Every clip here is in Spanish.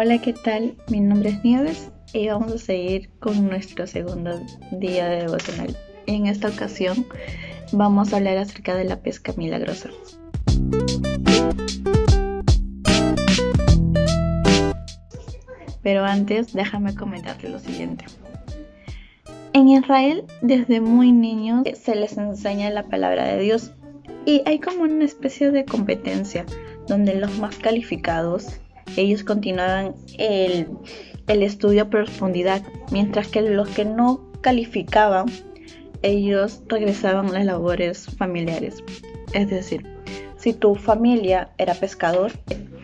Hola, ¿qué tal? Mi nombre es Nieves y vamos a seguir con nuestro segundo día de devocional. En esta ocasión vamos a hablar acerca de la pesca milagrosa. Pero antes, déjame comentarte lo siguiente. En Israel, desde muy niños, se les enseña la palabra de Dios y hay como una especie de competencia donde los más calificados, ellos continuaban el, el estudio a profundidad, mientras que los que no calificaban, ellos regresaban a las labores familiares. Es decir, si tu familia era pescador,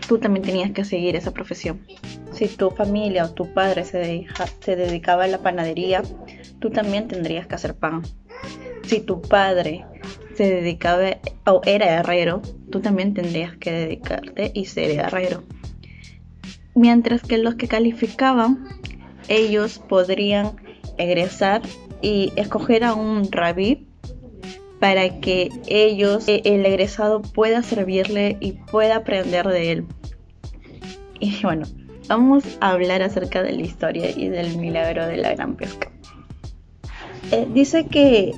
tú también tenías que seguir esa profesión. Si tu familia o tu padre se, se dedicaba a la panadería, tú también tendrías que hacer pan. Si tu padre se dedicaba o era herrero, tú también tendrías que dedicarte y ser herrero. Mientras que los que calificaban, ellos podrían egresar y escoger a un rabí para que ellos, e, el egresado pueda servirle y pueda aprender de él. Y bueno, vamos a hablar acerca de la historia y del milagro de la gran pesca. Eh, dice que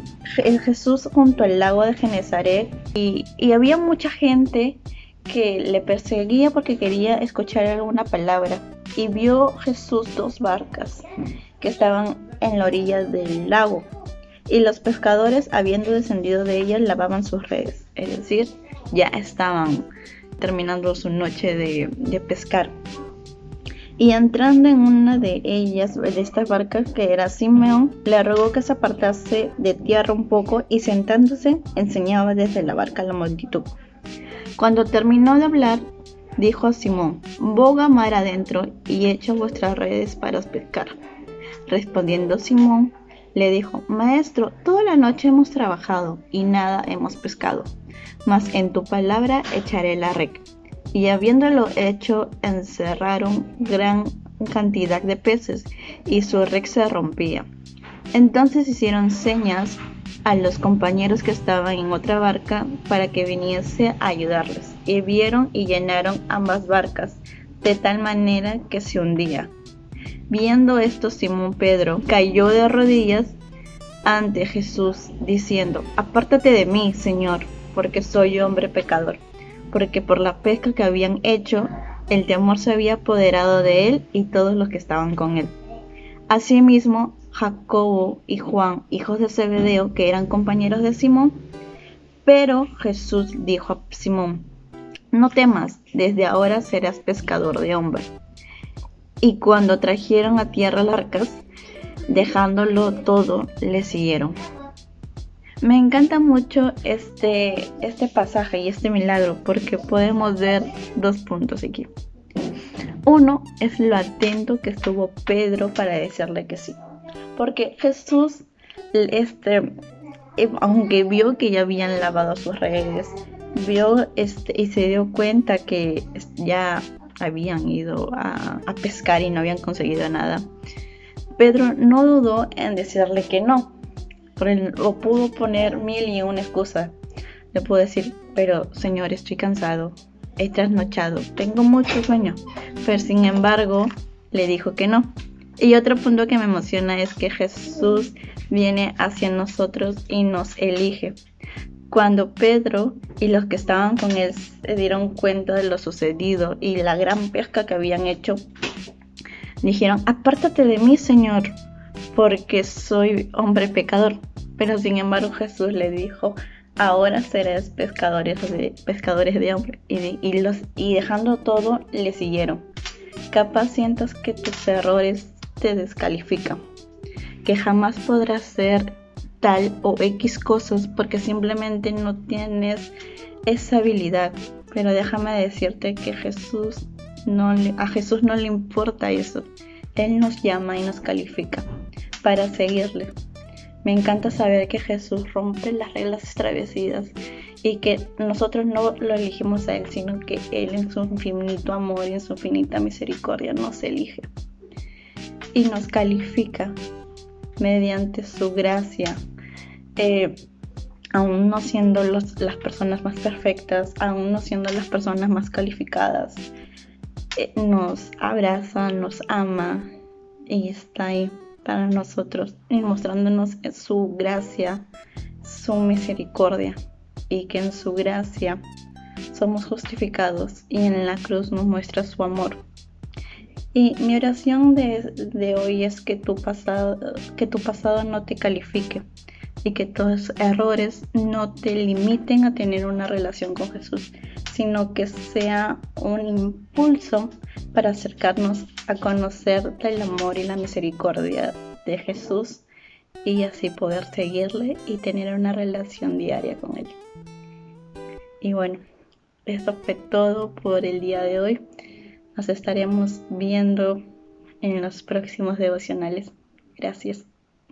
Jesús junto al lago de Genezaret y, y había mucha gente que le perseguía porque quería escuchar alguna palabra. Y vio Jesús dos barcas que estaban en la orilla del lago. Y los pescadores habiendo descendido de ellas lavaban sus redes, es decir, ya estaban terminando su noche de, de pescar. Y entrando en una de ellas, de estas barcas que era Simeón, le rogó que se apartase de tierra un poco y sentándose enseñaba desde la barca a la multitud. Cuando terminó de hablar, dijo a Simón, boga mar adentro y echa vuestras redes para pescar. Respondiendo Simón, le dijo, Maestro, toda la noche hemos trabajado y nada hemos pescado, mas en tu palabra echaré la red y habiéndolo hecho encerraron gran cantidad de peces y su red se rompía. Entonces hicieron señas a los compañeros que estaban en otra barca para que viniese a ayudarles y vieron y llenaron ambas barcas de tal manera que se hundía. Viendo esto Simón Pedro cayó de rodillas ante Jesús diciendo, apártate de mí, Señor, porque soy hombre pecador porque por la pesca que habían hecho, el temor se había apoderado de él y todos los que estaban con él. Asimismo, Jacobo y Juan, hijos de Zebedeo, que eran compañeros de Simón, pero Jesús dijo a Simón, no temas, desde ahora serás pescador de hombres. Y cuando trajeron a tierra las arcas, dejándolo todo, le siguieron. Me encanta mucho este, este pasaje y este milagro porque podemos ver dos puntos aquí. Uno es lo atento que estuvo Pedro para decirle que sí. Porque Jesús, este, eh, aunque vio que ya habían lavado sus redes, vio este, y se dio cuenta que ya habían ido a, pescar y no habían conseguido nada, Pedro no dudó en decirle que no, o pudo poner mil y una excusa. Le pudo decir, pero señor, estoy cansado, he trasnochado, tengo mucho sueño. Pero sin embargo, le dijo que no. Y otro punto que me emociona es que Jesús viene hacia nosotros y nos elige. Cuando Pedro y los que estaban con él se dieron cuenta de lo sucedido y la gran pesca que habían hecho, dijeron, apártate de mí, Señor, porque soy hombre pecador. Pero sin embargo Jesús le dijo, ahora serás pescadores de, pescadores de hombres. Y, y dejando todo, le siguieron. Capaz sientas que tus errores te descalifican, que jamás podrás ser tal o X cosas porque simplemente no tienes esa habilidad. Pero déjame decirte que Jesús no a Jesús no le importa eso. Él nos llama y nos califica para seguirle. Me encanta saber que Jesús rompe las reglas establecidas y que nosotros no lo elegimos a Él, sino que Él en su infinito amor y en su infinita misericordia nos elige y nos califica mediante su gracia. Eh, aún no siendo las personas más perfectas, aún no siendo las personas más calificadas, eh, nos abraza, nos ama y está ahí para nosotros y mostrándonos su gracia, su misericordia y que en su gracia somos justificados y en la cruz nos muestra su amor. Y mi oración de, hoy es que tu, pasado, que tu pasado no te califique y que tus errores no te limiten a tener una relación con Jesús, sino que sea un impulso para acercarnos a conocer el amor y la misericordia de Jesús y así poder seguirle y tener una relación diaria con Él. Y bueno, esto fue todo por el día de hoy. Nos estaremos viendo en los próximos devocionales. Gracias.